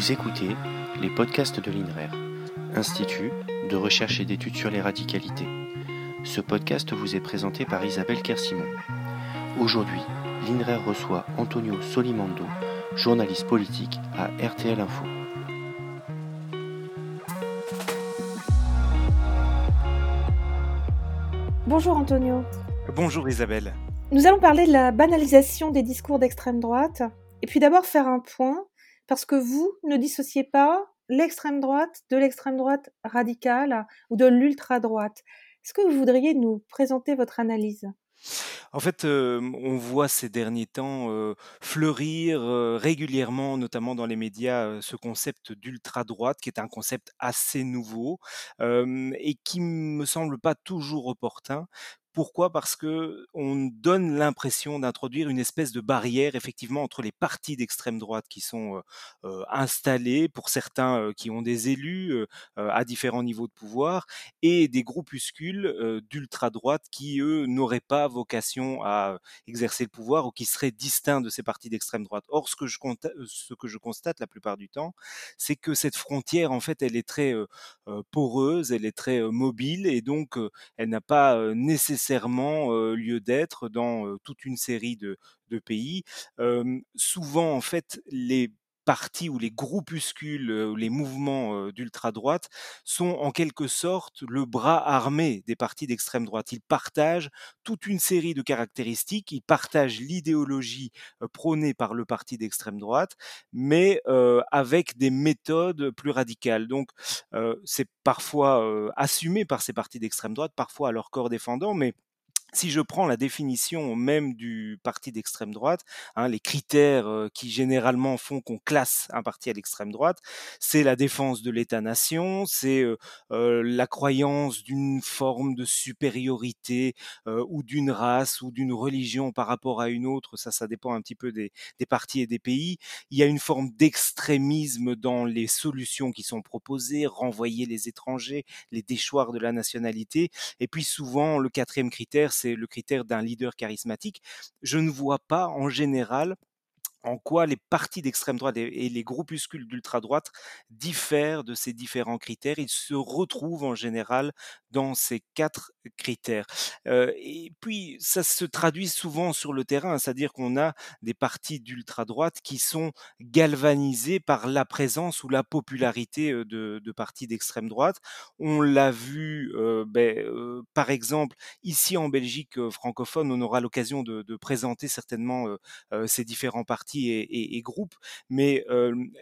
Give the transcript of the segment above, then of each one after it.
Vous écoutez les podcasts de l'INRER, Institut de recherche et d'études sur les radicalités. Ce podcast vous est présenté par Isabelle Kersimon. Aujourd'hui, l'INRER reçoit Antonio Solimando, journaliste politique à RTL Info. Bonjour Antonio. Bonjour Isabelle. Nous allons parler de la banalisation des discours d'extrême droite. Et puis d'abord faire un point, parce que vous ne dissociez pas l'extrême droite de l'extrême droite radicale ou de l'ultra-droite. Est-ce que vous voudriez nous présenter votre analyse? En fait, euh, on voit ces derniers temps euh, fleurir euh, régulièrement, notamment dans les médias, ce concept d'ultra-droite, qui est un concept assez nouveau et qui me semble pas toujours opportun. Pourquoi? Parce que on donne l'impression d'introduire une espèce de barrière effectivement entre les partis d'extrême droite qui sont euh, installés, pour certains qui ont des élus à différents niveaux de pouvoir, et des groupuscules d'ultra droite qui eux n'auraient pas vocation à exercer le pouvoir ou qui seraient distincts de ces partis d'extrême droite. Or, ce que je ce que je constate la plupart du temps, c'est que cette frontière en fait, elle est très poreuse, elle est très mobile, et donc elle n'a pas nécessairement nécessairement lieu d'être dans toute une série de, de pays. souvent, en fait, les partis ou les groupuscules ou les mouvements d'ultra-droite sont en quelque sorte le bras armé des partis d'extrême droite. Ils partagent toute une série de caractéristiques, ils partagent l'idéologie prônée par le parti d'extrême droite, mais avec des méthodes plus radicales. Donc c'est parfois assumé par ces partis d'extrême droite, parfois à leur corps défendant, mais si je prends la définition même du parti d'extrême droite, hein, les critères qui généralement font qu'on classe un parti à l'extrême droite, c'est la défense de l'État-nation, c'est la croyance d'une forme de supériorité ou d'une race ou d'une religion par rapport à une autre, ça, ça dépend un petit peu des, des partis et des pays. Il y a une forme d'extrémisme dans les solutions qui sont proposées, renvoyer les étrangers, les déchoirs de la nationalité, et puis souvent le quatrième critère, c'est le critère d'un leader charismatique. Je ne vois pas en général en quoi les partis d'extrême droite et les groupuscules d'ultra-droite diffèrent de ces différents critères? Ils se retrouvent en général dans ces quatre critères. et puis, ça se traduit souvent sur le terrain, c'est-à-dire qu'on a des partis d'ultra-droite qui sont galvanisés par la présence ou la popularité de, partis d'extrême droite. On l'a vu, ben, par exemple, ici en Belgique francophone, on aura l'occasion de, présenter certainement ces différents partis et, groupes, mais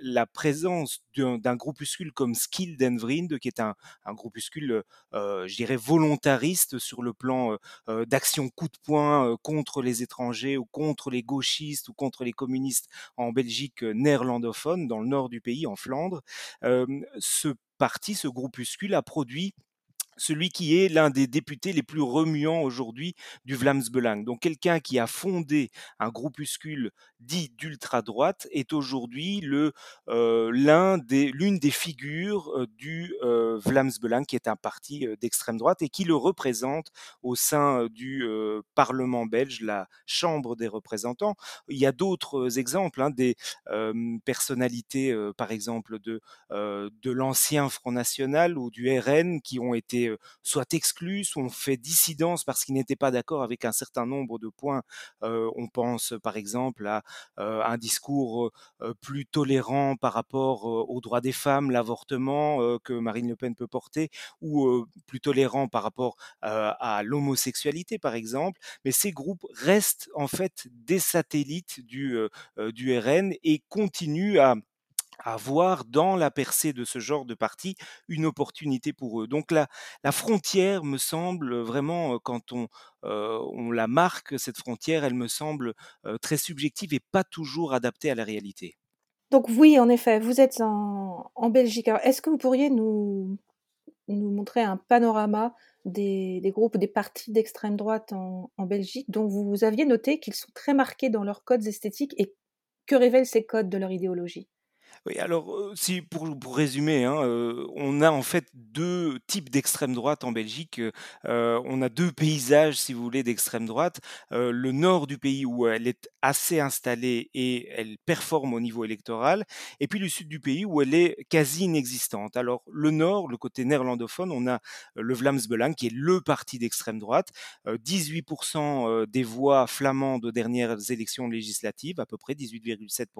la présence d'un groupuscule comme Skild and Vriend, qui est un, groupuscule, je dirais, volontariste sur le plan d'action coup de poing contre les étrangers ou contre les gauchistes ou contre les communistes en Belgique néerlandophone, dans le nord du pays, en Flandre, ce parti, ce groupuscule a produit celui qui est l'un des députés les plus remuants aujourd'hui du Vlaams Belang. Donc quelqu'un qui a fondé un groupuscule dit d'ultra-droite est aujourd'hui euh, l'un des l'une des figures euh, du euh, Vlaams Belang qui est un parti d'extrême droite et qui le représente au sein du Parlement belge, la Chambre des représentants. Il y a d'autres exemples, hein, des personnalités, par exemple de de l'ancien Front National ou du RN qui ont été soit exclus, soit fait dissidence parce qu'ils n'étaient pas d'accord avec un certain nombre de points. on pense par exemple à un discours plus tolérant par rapport aux droits des femmes, l'avortement que Marine Le Pen peut porter, ou plus tolérant par rapport à l'homosexualité par exemple. Mais ces groupes restent en fait des satellites du RN et continuent à à voir dans la percée de ce genre de parti une opportunité pour eux. Donc la, frontière me semble vraiment, quand on, la marque, cette frontière, elle me semble très subjective et pas toujours adaptée à la réalité. Donc oui, en effet, vous êtes en, en Belgique. Est-ce que vous pourriez nous, montrer un panorama des, des groupes, des partis d'extrême droite en Belgique dont vous aviez noté qu'ils sont très marqués dans leurs codes esthétiques et que révèlent ces codes de leur idéologie? Oui, alors, si pour résumer, hein, heu, on a en fait 2 types d'extrême droite en Belgique, heu, on a 2 paysages, si vous voulez, d'extrême droite. Le nord du pays où elle est assez installée et elle performe au niveau électoral et puis le sud du pays où elle est quasi inexistante. Alors le nord, le côté néerlandophone, on a, le Vlaams Belang qui est le parti d'extrême droite, heu, 18 heu, des voix flamandes aux dernières élections législatives, à peu près 18,7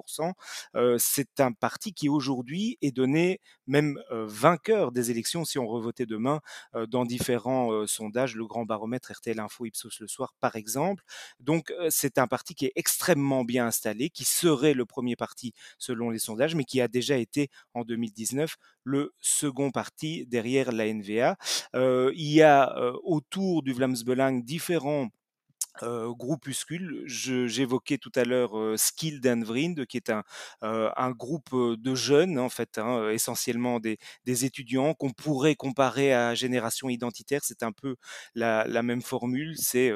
Heu, c'est un parti qui aujourd'hui est donné même, vainqueur des élections si on revotait demain, dans différents, sondages, le Grand Baromètre, RTL Info, Ipsos le soir par exemple. Donc, c'est un parti qui est extrêmement bien installé, qui serait le premier parti selon les sondages, mais qui a déjà été en 2019 le second parti derrière la NVA. Il y a, autour du Vlaams Belang différents heu, groupuscule. J'évoquais tout à l'heure, heu, Skill and Vriend, qui est un, un groupe, de jeunes, en fait, hein, essentiellement des des étudiants qu'on pourrait comparer à Génération Identitaire. C'est un peu la la même formule. C'est,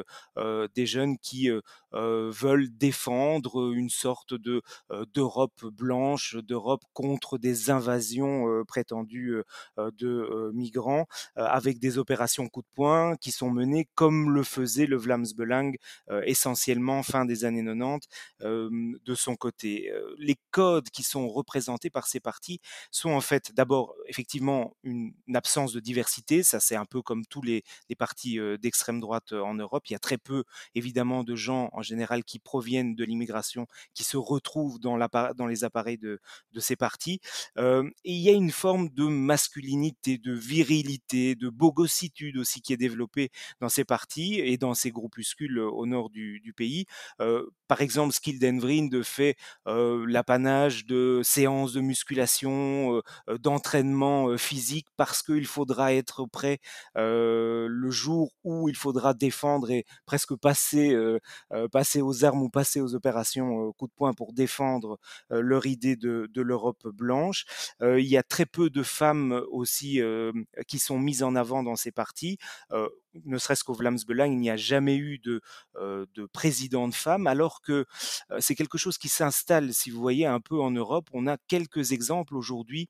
des jeunes qui, veulent défendre, une sorte de, d'Europe blanche, d'Europe contre des invasions, prétendues, de, migrants, avec des opérations coup de poing qui sont menées comme le faisait le Vlaams Belang euh, essentiellement fin des années 90 euh, de son côté. Euh, les codes qui sont représentés par ces partis sont en fait d'abord effectivement une, absence de diversité, ça c'est un peu comme tous les, partis d'extrême droite en Europe, il y a très peu évidemment de gens en général qui proviennent de l'immigration, qui se retrouvent dans, les appareils de, ces partis. Et il y a une forme de masculinité, de virilité, de bogossitude aussi qui est développée dans ces partis et dans ces groupuscules au nord du, pays. Par exemple, Skildenvrind fait l'apanage de séances de musculation, d'entraînement physique parce qu'il faudra être prêt le jour où il faudra défendre et presque passer, passer aux armes ou passer aux opérations coup de poing pour défendre leur idée de, de l'Europe blanche. il y a très peu de femmes aussi qui sont mises en avant dans ces partis ne serait-ce qu'au Vlaams Belang, il n'y a jamais eu de, euh, de présidente femme, alors que euh, c'est quelque chose qui s'installe, si vous voyez, un peu en Europe. On a quelques exemples aujourd'hui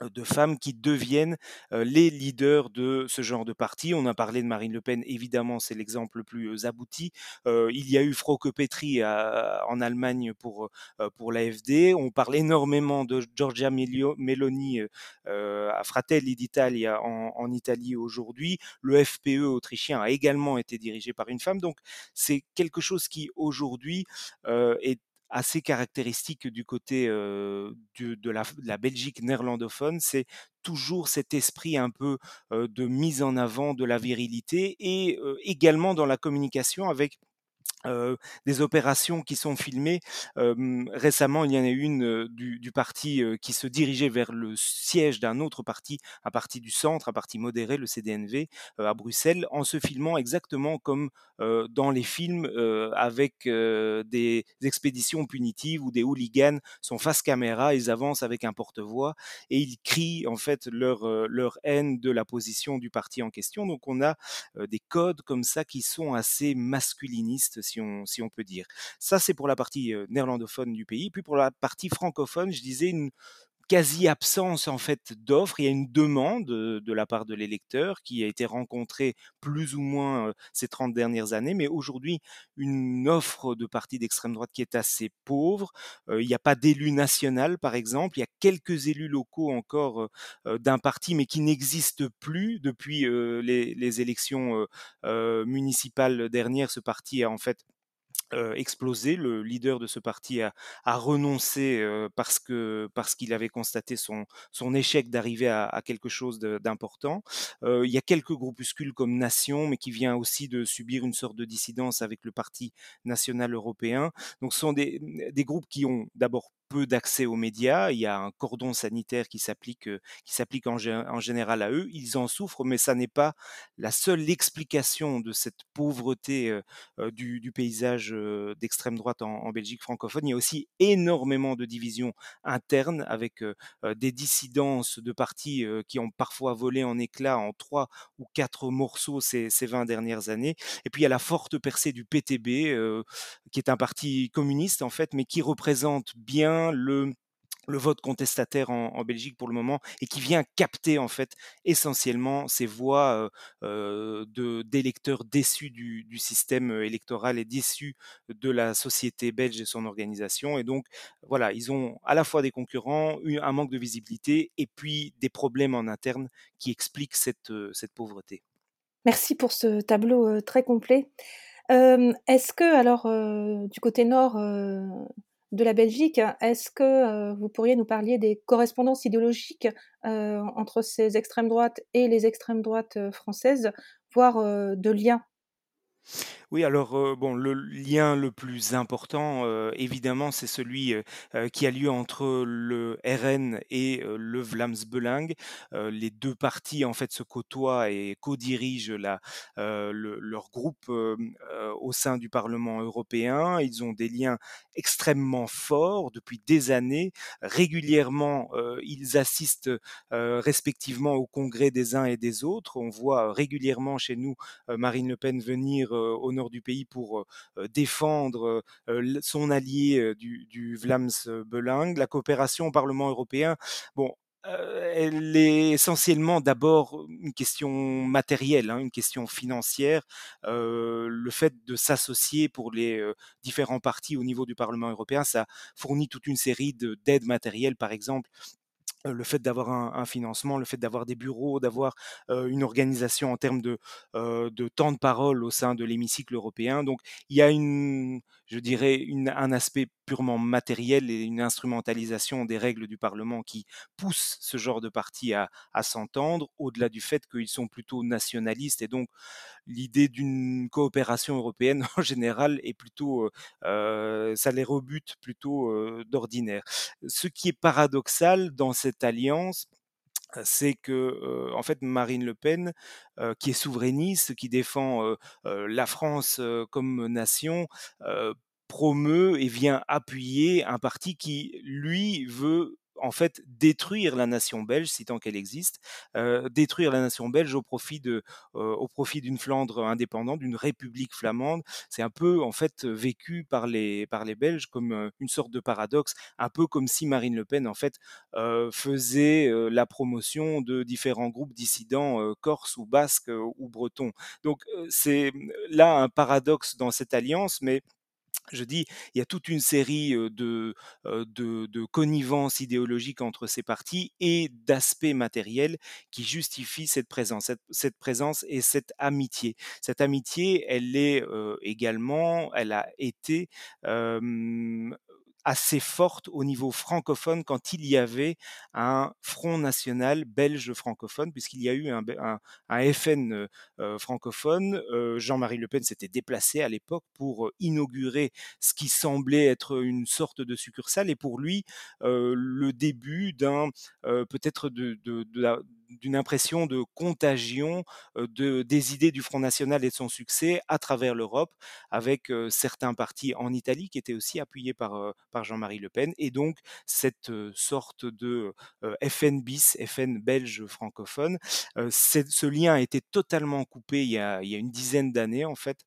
de femmes qui deviennent les leaders de ce genre de parti. On a parlé de Marine Le Pen, évidemment, c'est l'exemple le plus abouti. il y a eu Frauke Petri en Allemagne pour, pour l'AFD. On parle énormément de Giorgia Meloni à Fratelli d'Italia en, en Italie aujourd'hui. Le FPE autrichien a également été dirigé par une femme. Donc, c'est quelque chose qui aujourd'hui est assez caractéristique du côté de, la, Belgique néerlandophone, c'est toujours cet esprit un peu de mise en avant de la virilité et également dans la communication avec des opérations qui sont filmées. Récemment, il y en a une du, du, parti qui se dirigeait vers le siège d'un autre parti, un parti du centre, un parti modéré, le CDNV, à Bruxelles, en se filmant exactement comme dans les films avec des expéditions punitives où des hooligans sont face caméra, ils avancent avec un porte-voix et ils crient en fait leur, leur haine de la position du parti en question. Donc on a des codes comme ça qui sont assez masculinistes, si on, peut dire. Ça, c'est pour la partie néerlandophone du pays. Puis pour la partie francophone, je disais une, quasi-absence en fait d'offres. Il y a une demande de la part de l'électeur qui a été rencontrée plus ou moins ces 30 dernières années, mais aujourd'hui une offre de parti d'extrême droite qui est assez pauvre. il n'y a pas d'élu national par exemple, il y a quelques élus locaux encore d'un parti, mais qui n'existent plus depuis les, les, élections municipales dernières. Ce parti a en fait euh, explosé. Le leader de ce parti a, renoncé euh, parce que parce qu'il avait constaté son son échec d'arriver à, à, quelque chose d'important. Euh, il y a quelques groupuscules comme Nation, mais qui vient aussi de subir une sorte de dissidence avec le Parti national européen. Donc, ce sont des, des groupes qui ont d'abord peu d'accès aux médias, il y a un cordon sanitaire qui s'applique qui s'applique en, général à eux, ils en souffrent, mais ça n'est pas la seule explication de cette pauvreté euh, du, du, paysage euh, d'extrême droite en, en, Belgique francophone. Il y a aussi énormément de divisions internes avec euh, des dissidences de partis qui ont parfois volé en éclats en trois ou quatre morceaux ces, ces 20 dernières années. Et puis il y a la forte percée du PTB, qui est un parti communiste en fait, mais qui représente bien le le vote contestataire en, Belgique pour le moment et qui vient capter en fait essentiellement ces voix euh, de d'électeurs déçus du, du, système électoral et déçus de la société belge et son organisation et donc voilà ils ont à la fois des concurrents un manque de visibilité et puis des problèmes en interne qui expliquent cette, cette pauvreté. Merci pour ce tableau très complet. Euh, Est-ce que alors du côté nord de la Belgique. Est-ce que euh, vous pourriez nous parler des correspondances idéologiques euh, entre ces extrêmes droites et les extrêmes droites euh, françaises, voire de liens? Oui, alors bon, le lien le plus important, évidemment, c'est celui qui a lieu entre le RN et le Vlaams Belang. les deux partis en fait se côtoient et co-dirigent leur groupe au sein du Parlement européen. Ils ont des liens extrêmement forts depuis des années. Régulièrement, ils assistent respectivement au congrès des uns et des autres. On voit régulièrement chez nous Marine Le Pen venir au du pays pour défendre son allié du, du Vlaams Belang. La coopération au Parlement européen, bon, elle est essentiellement d'abord une question matérielle, hein, une question financière. le fait de s'associer pour les différents partis au niveau du Parlement européen, ça fournit toute une série d'aides matérielles, par exemple le fait d'avoir un, financement, le fait d'avoir des bureaux, d'avoir une organisation en termes de, temps de parole au sein de l'hémicycle européen. Donc il y a une, je dirais, un aspect purement matériel et une instrumentalisation des règles du Parlement qui pousse ce genre de parti à, s'entendre, au-delà du fait qu'ils sont plutôt nationalistes et donc l'idée d'une coopération européenne en général est plutôt, euh, ça les rebute plutôt euh, d'ordinaire. Ce qui est paradoxal dans cette alliance, c'est que en fait Marine Le Pen, qui est souverainiste, qui défend la France comme nation, promeut et vient appuyer un parti qui lui veut en fait détruire la nation belge, si tant qu'elle existe, euh, détruire la nation belge au profit de, euh, au profit d'une Flandre indépendante, d'une république flamande. C'est un peu en fait vécu par les par les Belges comme euh, une sorte de paradoxe, un peu comme si Marine Le Pen en fait faisait la promotion de différents groupes dissidents corses ou basques ou bretons. Donc c'est là un paradoxe dans cette alliance, mais je dis, il y a toute une série de, de, de connivences idéologiques entre ces partis et d'aspects matériels qui justifient cette présence, cette, présence et cette amitié. Cette amitié, elle est également, elle a été assez forte au niveau francophone quand il y avait un Front national belge francophone, puisqu'il y a eu un, FN euh, euh, francophone. Euh, Jean-Marie Le Pen s'était déplacé à l'époque pour inaugurer ce qui semblait être une sorte de succursale, et pour lui, le début d'un peut-être de, de, la, d'une impression de contagion de, des idées du Front National et de son succès à travers l'Europe, avec certains partis en Italie qui étaient aussi appuyés par, par Jean-Marie Le Pen, et donc cette sorte de FN bis, FN belge francophone. ce lien a été totalement coupé il y a, il y a une dizaine d'années en fait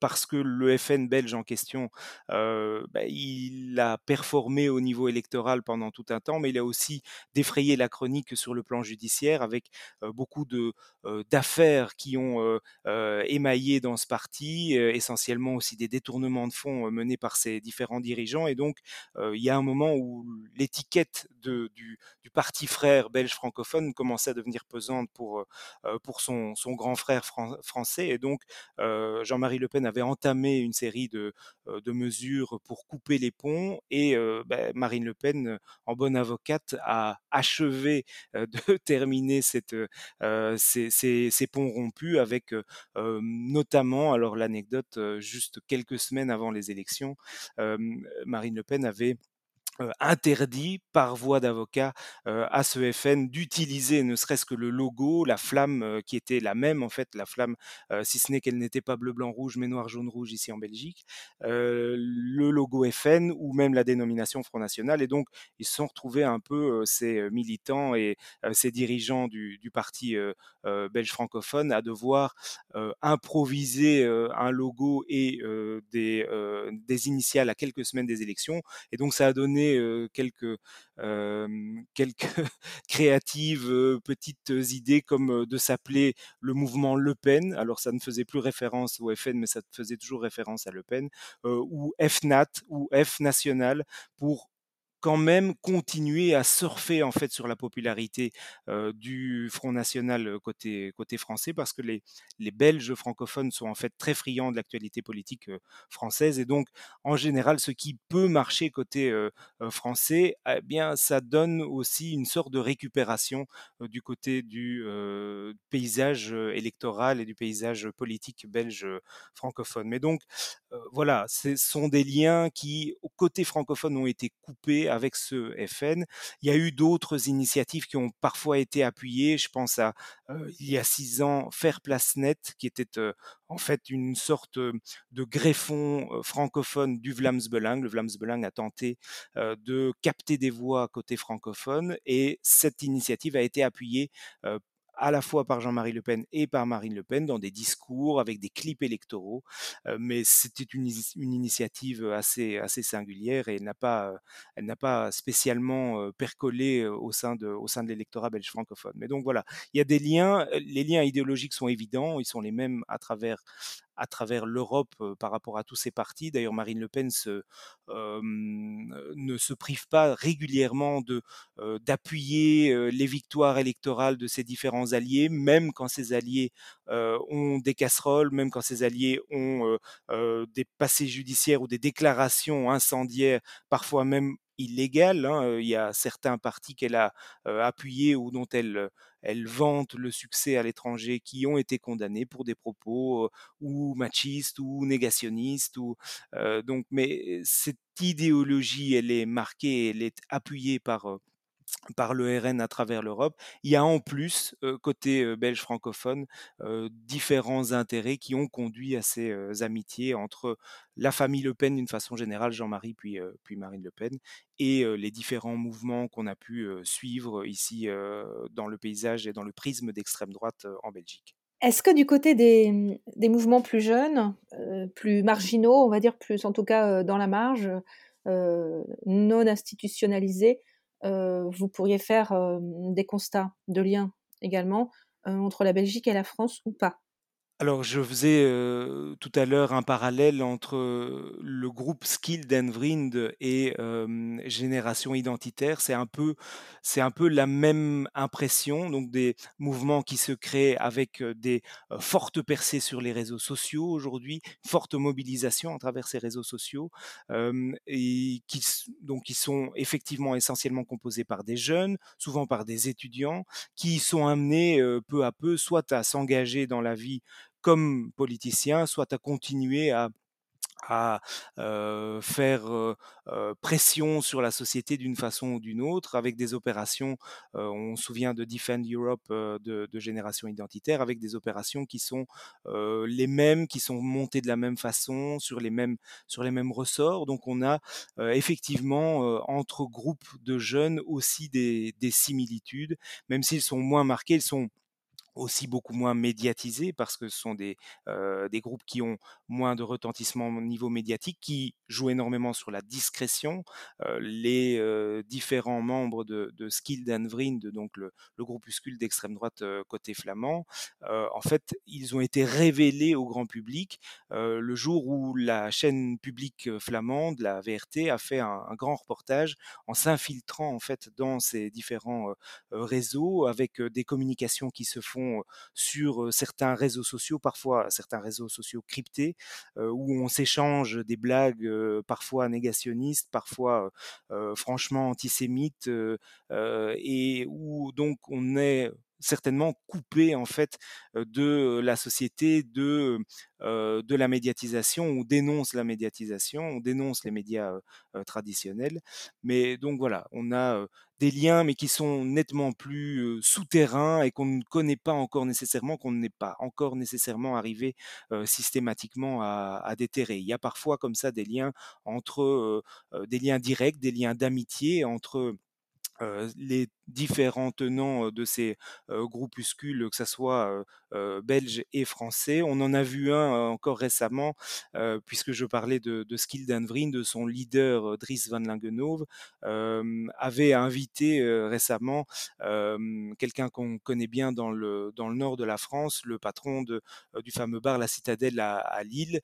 parce que le FN belge en question, bah, il a performé au niveau électoral pendant tout un temps, mais il a aussi défrayé la chronique sur le plan judiciaire avec beaucoup de d'affaires qui ont émaillé dans ce parti, essentiellement aussi des détournements de fonds menés par ses différents dirigeants. Et donc, il y a un moment où l'étiquette du, parti frère belge francophone commençait à devenir pesante pour pour son, son grand frère français. Et donc, Jean-Marie le Pen avait entamé une série de, mesures pour couper les ponts et ben, Marine Le Pen, en bonne avocate, a achevé de terminer ces, ponts rompus avec notamment, alors l'anecdote, juste quelques semaines avant les élections, Marine Le Pen avait interdit par voie d'avocat euh, à ce FN d'utiliser ne serait-ce que le logo, la flamme euh, qui était la même en fait, la flamme, si ce n'est qu'elle n'était pas bleu, blanc, rouge, mais noir, jaune, rouge ici en Belgique, le logo FN ou même la dénomination Front National. Et donc, ils se sont retrouvés un peu, ces militants et ces dirigeants du, du parti belge francophone à devoir improviser un logo et des, des initiales à quelques semaines des élections. Et donc, ça a donné quelques, quelques créatives petites idées comme de s'appeler le mouvement Le Pen. Alors ça ne faisait plus référence au FN, mais ça faisait toujours référence à Le Pen, ou FNAT ou F National pour quand même continuer à surfer en fait sur la popularité du Front National côté côté français parce que les les Belges francophones sont en fait très friands de l'actualité politique française et donc en général ce qui peut marcher côté français eh bien ça donne aussi une sorte de récupération du côté du paysage électoral et du paysage politique belge francophone. Mais donc voilà, ce sont des liens qui côté francophone ont été coupés avec ce FN. Il y a eu d'autres initiatives qui ont parfois été appuyées. Je pense à il y a six ans Faire Place Net, qui était en fait une sorte de greffon francophone du Vlaams-Belang. Le Vlaams-Belang a tenté de capter des voix côté francophone et cette initiative a été appuyée à la fois par Jean-Marie Le Pen et par Marine Le Pen dans des discours avec des clips électoraux. mais c'était une, initiative assez, assez singulière et elle n'a pas, pas spécialement percolé au sein de, au sein de l'électorat belge francophone. Mais donc voilà, il y a des liens, les liens idéologiques sont évidents, ils sont les mêmes à travers, à travers l'Europe par rapport à tous ces partis. D'ailleurs, Marine Le Pen ne se prive pas régulièrement d'appuyer les victoires électorales de ses différents alliés, même quand ses alliés ont des casseroles, même quand ses alliés ont des passés judiciaires ou des déclarations incendiaires, parfois même Hein. Il y a certains partis qu'elle a appuyés ou dont elle elle vante le succès à l'étranger qui ont été condamnés pour des propos ou machistes ou négationnistes ou donc mais cette idéologie elle est marquée elle est appuyée par par le RN à travers l'Europe. Il y a en plus, côté belge francophone, différents intérêts qui ont conduit à ces amitiés entre la famille Le Pen d'une façon générale, Jean-Marie puis, puis Marine Le Pen, et les différents mouvements qu'on a pu suivre ici dans le paysage et dans le prisme d'extrême droite en Belgique. Est-ce que du côté des, mmh, des mouvements plus jeunes, plus marginaux, on va dire plus en tout cas dans la marge, non institutionnalisés, vous pourriez faire des constats de liens également entre la Belgique et la France ou pas alors, je faisais tout à l'heure un parallèle entre le groupe Skilled and et Génération Identitaire. C'est un peu, c'est un peu la même impression. Donc, des mouvements qui se créent avec des fortes percées sur les réseaux sociaux aujourd'hui, forte mobilisation à travers ces réseaux sociaux, et qui, donc, qui sont effectivement essentiellement composés par des jeunes, souvent par des étudiants, qui sont amenés peu à peu soit à s'engager dans la vie comme politicien, soit à continuer à à faire pression sur la société d'une façon ou d'une autre, avec des opérations, on se souvient de Defend Europe de, Génération Identitaire, avec des opérations qui sont les mêmes, qui sont montées de la même façon, sur les mêmes, sur les mêmes ressorts. Donc on a effectivement entre groupes de jeunes aussi des, des similitudes, même s'ils sont moins marqués, ils sont aussi beaucoup moins médiatisés parce que ce sont des, des groupes qui ont moins de retentissement au niveau médiatique, qui jouent énormément sur la discrétion. les différents membres de, de Skilled and Vriend, donc le, le groupuscule d'extrême droite côté flamand, en fait, ils ont été révélés au grand public le jour où la chaîne publique flamande, la VRT, a fait un, un grand reportage en s'infiltrant en fait dans ces différents réseaux avec des communications qui se font sur certains réseaux sociaux, parfois certains réseaux sociaux cryptés, où on s'échange des blagues parfois négationnistes, parfois franchement antisémites, et où donc on est certainement coupé en fait de la société, de, de la médiatisation. On dénonce la médiatisation, on dénonce les médias traditionnels. Mais donc voilà, on a des liens, mais qui sont nettement plus souterrains et qu'on ne connaît pas encore nécessairement, qu'on n'est pas encore nécessairement arrivé systématiquement à, à, déterrer. Il y a parfois comme ça des liens entre des liens directs, des liens d'amitié entre les différents tenants de ces groupuscules, que ce soit belges et français. On en a vu un encore récemment, puisque je parlais de, de Skilden de son leader Dries van Langenhove, avait invité récemment quelqu'un qu'on connaît bien dans le, dans le nord de la France, le patron du fameux bar La Citadelle à, à Lille.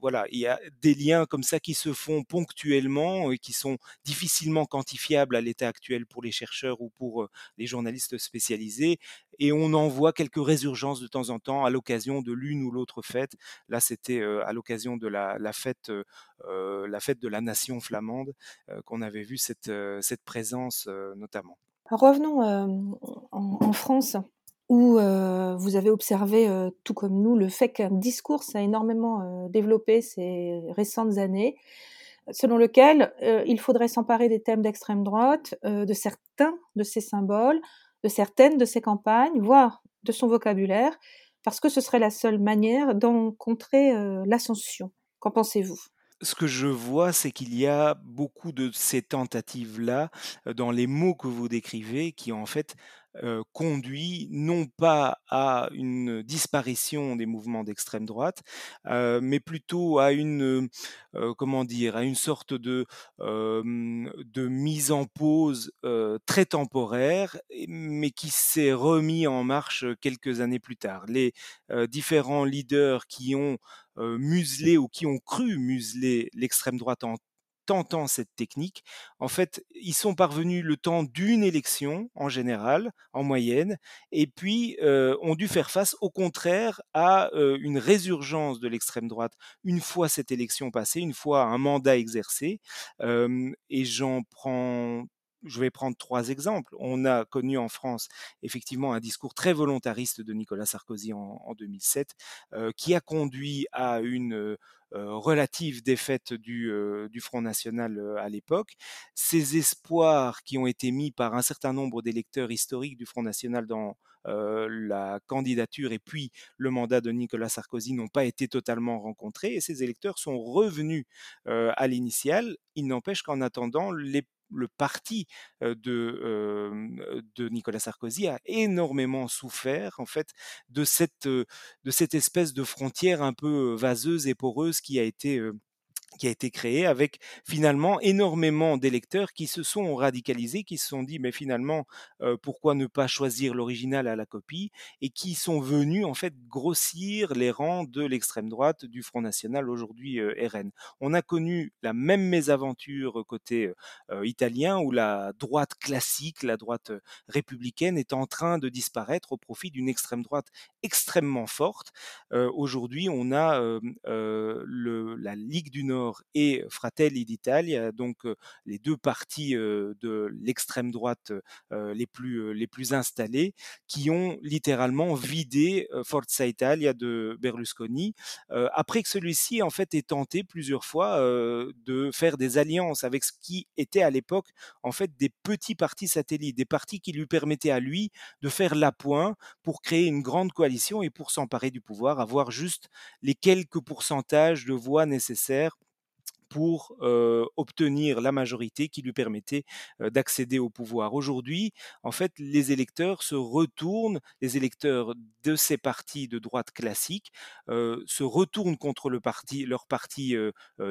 voilà, il y a des liens comme ça qui se font ponctuellement et qui sont difficilement quantifiables à l'état actuel pour les chercheurs ou pour les journalistes spécialisés. Et on en voit quelques résurgences de temps en temps à l'occasion de l'une ou l'autre fête. Là, c'était à l'occasion de la, fête, la fête de la nation flamande qu'on avait vu cette, cette présence notamment. Revenons en, France où vous avez observé, tout comme nous, le fait qu'un discours s'est énormément développé ces récentes années, selon lequel il faudrait s'emparer des thèmes d'extrême droite, de certains de ses symboles, de certaines de ses campagnes, voire de son vocabulaire, parce que ce serait la seule manière d'en contrer l'ascension. Qu'en pensez-vous? Ce que je vois, c'est qu'il y a beaucoup de ces tentatives-là dans les mots que vous décrivez qui en fait conduit non pas à une disparition des mouvements d'extrême droite, mais plutôt à une comment dire, à une sorte de de mise en pause très temporaire, mais qui s'est remis en marche quelques années plus tard. Les différents leaders qui ont muselé ou qui ont cru museler l'extrême droite en tentant cette technique, en fait, ils sont parvenus le temps d'une élection en général, en moyenne, et puis ont dû faire face au contraire à une résurgence de l'extrême droite une fois cette élection passée, une fois un mandat exercé. Et j'en prends je vais prendre trois exemples. On a connu en France effectivement un discours très volontariste de Nicolas Sarkozy en, 2007, qui a conduit à une euh, relative défaite du, euh, du Front National euh, à l'époque. Ces espoirs qui ont été mis par un certain nombre d'électeurs historiques du Front National dans la candidature et puis le mandat de Nicolas Sarkozy n'ont pas été totalement rencontrés et ces électeurs sont revenus à l'initial. Il n'empêche qu'en attendant, les le parti de, Nicolas Sarkozy a énormément souffert en fait de cette espèce de frontière un peu vaseuse et poreuse qui a été qui a été créé avec finalement énormément d'électeurs qui se sont radicalisés, qui se sont dit mais finalement euh, pourquoi ne pas choisir l'original à la copie? et qui sont venus en fait grossir les rangs de l'extrême droite du Front National aujourd'hui euh, RN. On a connu la même mésaventure côté euh, italien où la droite classique, la droite républicaine est en train de disparaître au profit d'une extrême droite extrêmement forte. aujourd'hui on a la Ligue du Nord et Fratelli d'Italia, donc les deux partis de l'extrême droite les plus les plus installés, qui ont littéralement vidé Forza Italia de Berlusconi, après que celui-ci en fait ait tenté plusieurs fois de faire des alliances avec ce qui était à l'époque en fait des petits partis satellites, des partis qui lui permettaient à lui de faire l'appoint pour créer une grande coalition et pour s'emparer du pouvoir, avoir juste les quelques pourcentages de voix nécessaires pour obtenir la majorité qui lui permettait d'accéder au pouvoir. Aujourd'hui, en fait, les électeurs se retournent, les électeurs de ces partis de droite classique se retournent contre leur parti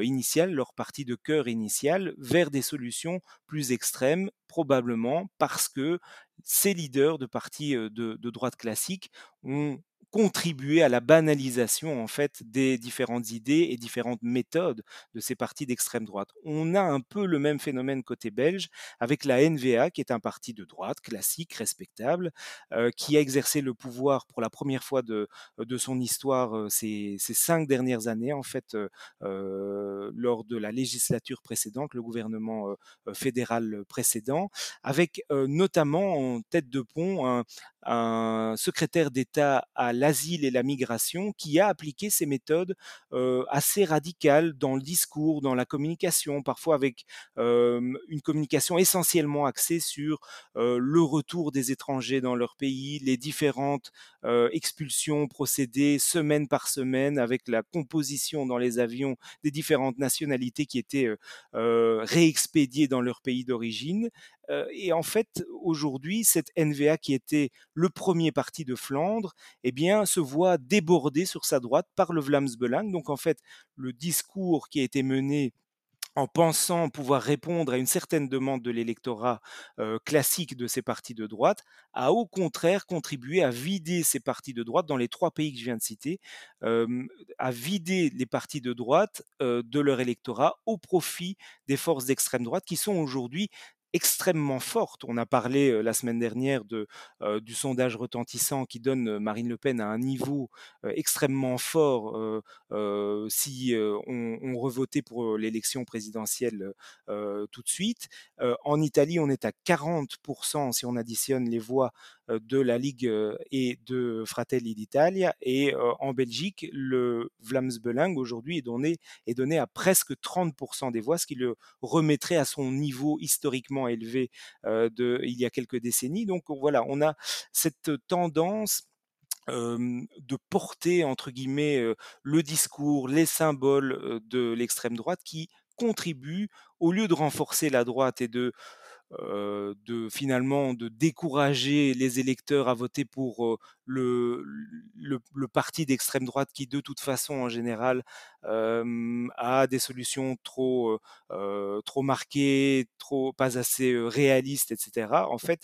initial, leur parti de cœur initial, vers des solutions plus extrêmes, probablement parce que ces leaders de partis de, de droite classique ont contribuer à la banalisation en fait des différentes idées et différentes méthodes de ces partis d'extrême droite. On a un peu le même phénomène côté belge avec la NVA qui est un parti de droite classique, respectable, euh, qui a exercé le pouvoir pour la première fois de, de son histoire euh, ces, ces, cinq dernières années en fait euh, lors de la législature précédente, le gouvernement euh, fédéral précédent, avec notamment en tête de pont un, un secrétaire d'État à l'asile et la migration qui a appliqué ces méthodes euh, assez radicales dans le discours, dans la communication, parfois avec euh, une communication essentiellement axée sur euh, le retour des étrangers dans leur pays, les différentes expulsions procédées semaine par semaine avec la composition dans les avions des différentes nationalités qui étaient réexpédiées dans leur pays d'origine, et en fait, aujourd'hui, cette NVA qui était le premier parti de Flandre, eh bien, se voit débordé sur sa droite par le Vlaams Belang. Donc, en fait, le discours qui a été mené en pensant pouvoir répondre à une certaine demande de l'électorat classique de ces partis de droite, a au contraire contribué à vider ces partis de droite dans les trois pays que je viens de citer, à vider les partis de droite de leur électorat au profit des forces d'extrême droite qui sont aujourd'hui extrêmement forte. On a parlé la semaine dernière de, du sondage retentissant qui donne Marine Le Pen à un niveau extrêmement fort si on, revotait pour l'élection présidentielle tout de suite. en Italie, on est à 40% si on additionne les voix de la Ligue et de Fratelli d'Italia. Et en Belgique, le Vlaams Belang aujourd'hui est donné à presque 30% des voix, ce qui le remettrait à son niveau historiquement élevé de, il y a quelques décennies. Donc voilà, on a cette tendance de porter entre guillemets le discours, les symboles de l'extrême droite qui contribuent, au lieu de renforcer la droite et de de finalement de décourager les électeurs à voter pour le, le, parti d'extrême droite qui de toute façon en général a des solutions trop trop marquées, trop pas assez réalistes, etc. En fait,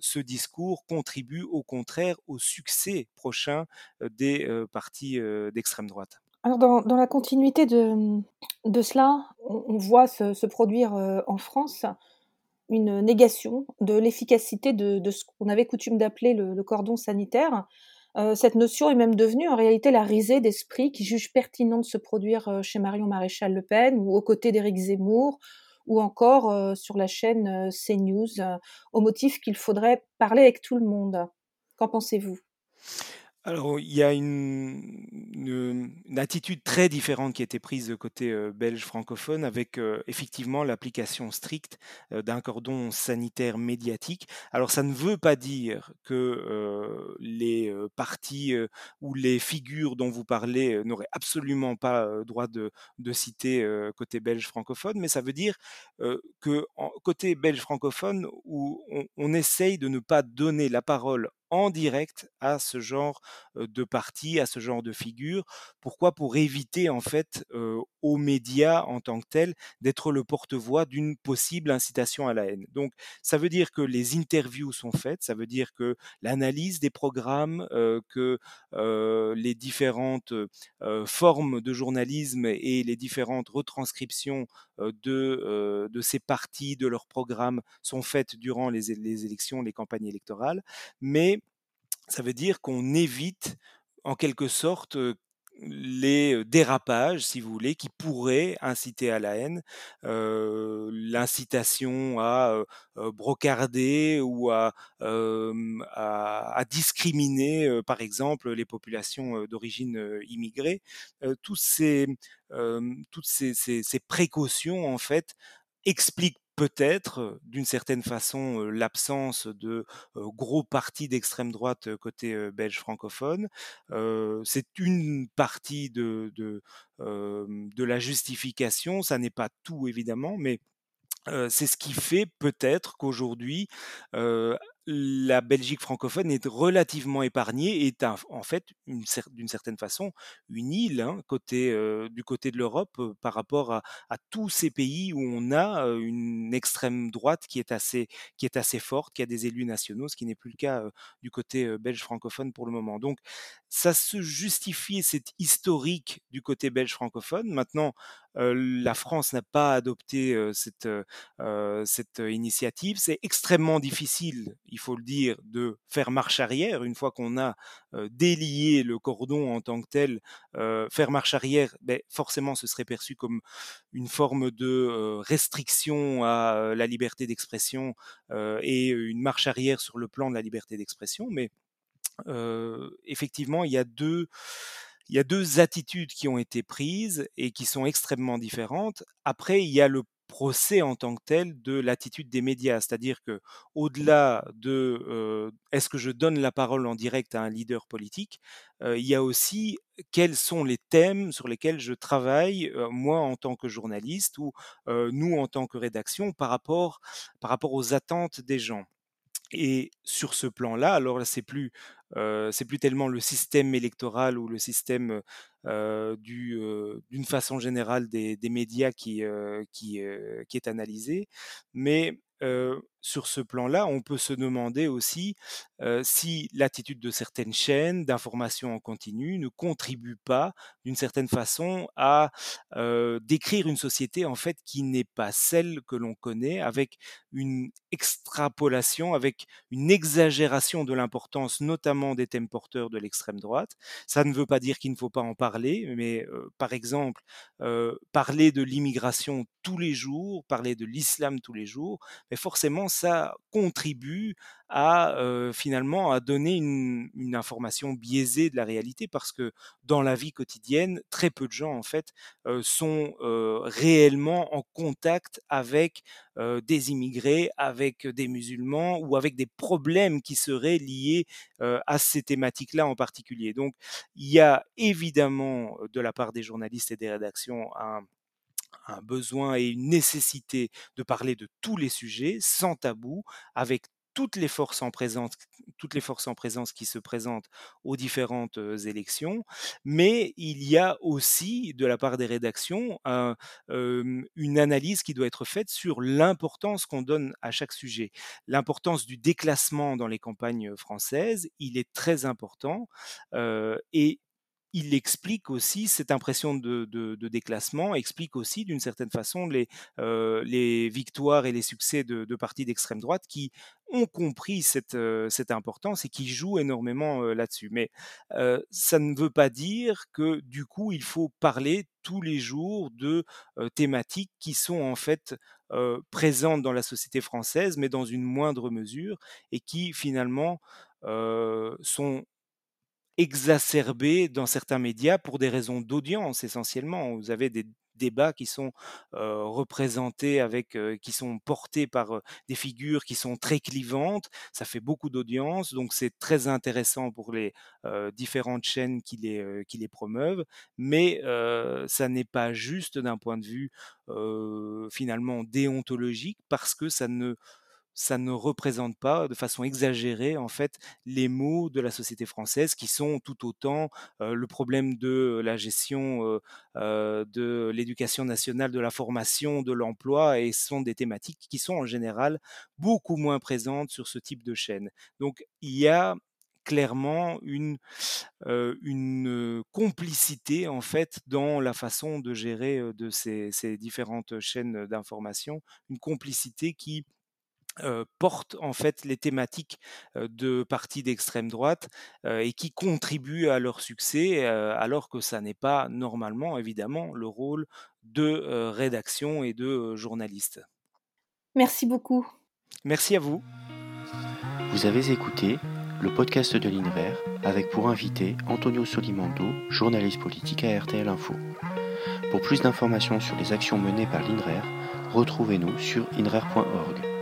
ce discours contribue au contraire au succès prochain des partis d'extrême droite. Alors dans, la continuité de, de cela, on, voit se produire en France une négation de l'efficacité de, ce qu'on avait coutume d'appeler le, cordon sanitaire. Euh, cette notion est même devenue en réalité la risée d'esprit qui juge pertinent de se produire euh, chez Marion Maréchal Le Pen ou aux côtés d'Éric Zemmour ou encore euh, sur la chaîne CNews au motif qu'il faudrait parler avec tout le monde. Qu'en pensez-vous? Alors, il y a une, attitude très différente qui a été prise côté euh, belge francophone avec euh, effectivement l'application stricte euh, d'un cordon sanitaire médiatique. Alors, ça ne veut pas dire que les partis ou les figures dont vous parlez n'auraient absolument pas droit de, citer côté belge francophone, mais ça veut dire que côté belge francophone, où on, on essaye de ne pas donner la parole en direct à ce genre de parti, à ce genre de figure. Pourquoi? Pour éviter en fait aux médias en tant que tels d'être le porte-voix d'une possible incitation à la haine. Donc ça veut dire que les interviews sont faites, ça veut dire que l'analyse des programmes, que les différentes formes de journalisme et les différentes retranscriptions de, de ces partis, de leurs programmes sont faites durant les, les élections, les campagnes électorales. Mais ça veut dire qu'on évite en quelque sorte les dérapages, si vous voulez, qui pourraient inciter à la haine, l'incitation à brocarder ou à, discriminer, par exemple, les populations d'origine immigrée. toutes ces, précautions, en fait, expliquent peut-être d'une certaine façon l'absence de gros partis d'extrême droite côté belge francophone. c'est une partie de, de, la justification, ça n'est pas tout évidemment, mais c'est ce qui fait peut-être qu'aujourd'hui, la Belgique francophone est relativement épargnée, est en fait, d'une certaine façon, une île hein, côté, euh, du côté de l'Europe euh, par rapport à, tous ces pays où on a une extrême droite qui est, assez, qui est assez forte, qui a des élus nationaux, ce qui n'est plus le cas du côté belge francophone pour le moment. Donc, ça se justifie, c'est historique du côté belge francophone. Maintenant, la France n'a pas adopté cette, cette initiative. C'est extrêmement difficile, il faut le dire, de faire marche arrière une fois qu'on a délié le cordon en tant que tel. faire marche arrière, ben, forcément, ce serait perçu comme une forme de restriction à la liberté d'expression et une marche arrière sur le plan de la liberté d'expression. Mais effectivement, il y a deux il y a deux attitudes qui ont été prises et qui sont extrêmement différentes. Après, il y a le procès en tant que tel de l'attitude des médias. C'est-à-dire que au-delà de est-ce que je donne la parole en direct à un leader politique, il y a aussi quels sont les thèmes sur lesquels je travaille, moi en tant que journaliste ou nous en tant que rédaction par rapport, par rapport aux attentes des gens. Et sur ce plan-là, alors c'est plus, c'est plus tellement le système électoral ou le système d'une façon générale des, médias qui, qui, qui est analysé, mais sur ce plan-là, on peut se demander aussi si l'attitude de certaines chaînes d'information en continu ne contribue pas d'une certaine façon à décrire une société en fait qui n'est pas celle que l'on connaît, avec une extrapolation, avec une exagération de l'importance notamment des thèmes porteurs de l'extrême droite. Ça ne veut pas dire qu'il ne faut pas en parler, mais par exemple, parler de l'immigration tous les jours, parler de l'islam tous les jours, mais forcément ça contribue à finalement à donner une, information biaisée de la réalité parce que dans la vie quotidienne, très peu de gens en fait sont réellement en contact avec des immigrés, avec des musulmans ou avec des problèmes qui seraient liés à ces thématiques-là en particulier. Donc il y a évidemment de la part des journalistes et des rédactions un un besoin et une nécessité de parler de tous les sujets sans tabou, avec toutes les forces en présence, toutes les forces en présence qui se présentent aux différentes élections, mais il y a aussi de la part des rédactions une analyse qui doit être faite sur l'importance qu'on donne à chaque sujet. L'importance du déclassement dans les campagnes françaises, il est très important il explique aussi cette impression de, déclassement, explique aussi d'une certaine façon les, euh, victoires et les succès de, partis d'extrême droite qui ont compris cette, euh, cette, importance et qui jouent énormément euh, là-dessus. Mais ça ne veut pas dire que du coup, il faut parler tous les jours de thématiques qui sont en fait présentes dans la société française, mais dans une moindre mesure, et qui finalement sont exacerbé dans certains médias pour des raisons d'audience essentiellement. Vous avez des débats qui sont représentés avec, qui sont portés par des figures qui sont très clivantes. Ça fait beaucoup d'audience, donc c'est très intéressant pour les différentes chaînes qui les, qui les promeuvent. Mais ça n'est pas juste d'un point de vue finalement déontologique parce que ça ne ça ne représente pas de façon exagérée en fait les maux de la société française qui sont tout autant le problème de la gestion de l'éducation nationale, de la formation, de l'emploi et sont des thématiques qui sont en général beaucoup moins présentes sur ce type de chaîne. Donc il y a clairement une, complicité en fait dans la façon de gérer de ces différentes chaînes d'information, une complicité qui portent en fait les thématiques de partis d'extrême droite et qui contribuent à leur succès, alors que ça n'est pas normalement évidemment le rôle de rédaction et de journaliste. Merci beaucoup. Merci à vous. Vous avez écouté le podcast de l'INRER avec pour invité Antonio Solimando, journaliste politique à RTL Info. Pour plus d'informations sur les actions menées par l'INRER, retrouvez-nous sur inrer.org.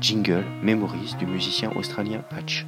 Jingle Memories du musicien australien Patch.